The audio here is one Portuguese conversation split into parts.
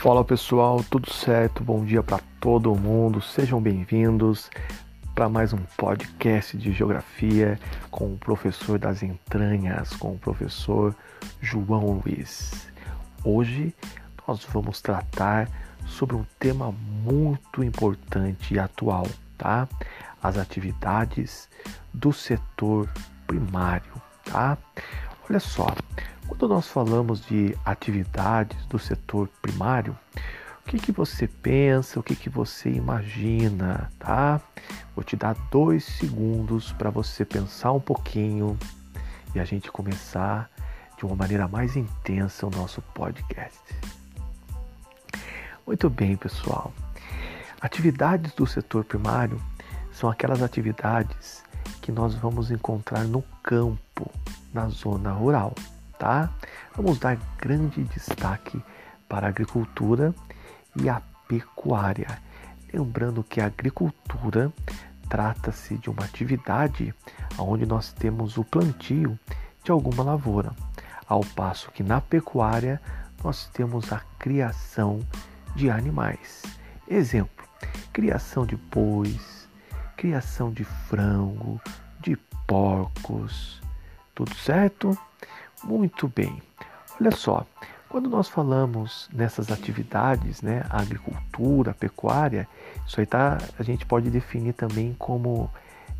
Fala pessoal, tudo certo? Bom dia para todo mundo. Sejam bem-vindos para mais um podcast de geografia com o professor das entranhas, com o professor João Luiz. Hoje nós vamos tratar sobre um tema muito importante e atual, tá? As atividades do setor primário, tá? Olha só, quando nós falamos de atividades do setor primário, o que, que você pensa, o que, que você imagina, tá? Vou te dar dois segundos para você pensar um pouquinho e a gente começar de uma maneira mais intensa o nosso podcast. Muito bem, pessoal. Atividades do setor primário são aquelas atividades que nós vamos encontrar no campo, na zona rural tá? Vamos dar grande destaque para a agricultura e a pecuária. Lembrando que a agricultura trata-se de uma atividade onde nós temos o plantio de alguma lavoura, ao passo que na pecuária nós temos a criação de animais. Exemplo: criação de bois, criação de frango, de porcos. Tudo certo? Muito bem. Olha só, quando nós falamos nessas atividades, né, a agricultura, a pecuária, isso aí tá, a gente pode definir também como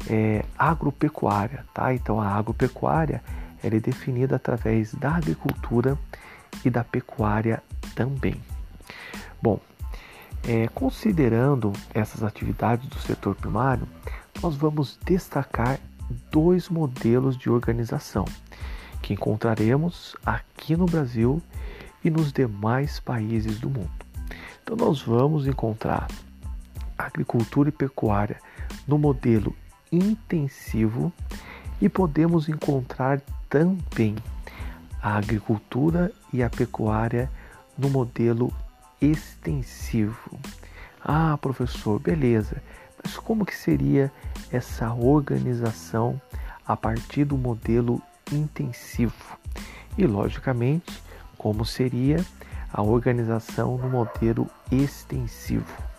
é, agropecuária, tá? Então a agropecuária ela é definida através da agricultura e da pecuária também. Bom, é, considerando essas atividades do setor primário, nós vamos destacar dois modelos de organização que encontraremos aqui no Brasil e nos demais países do mundo. Então, nós vamos encontrar agricultura e pecuária no modelo intensivo e podemos encontrar também a agricultura e a pecuária no modelo extensivo. Ah, professor, beleza. Mas como que seria essa organização a partir do modelo intensivo e, logicamente, como seria a organização no modelo extensivo.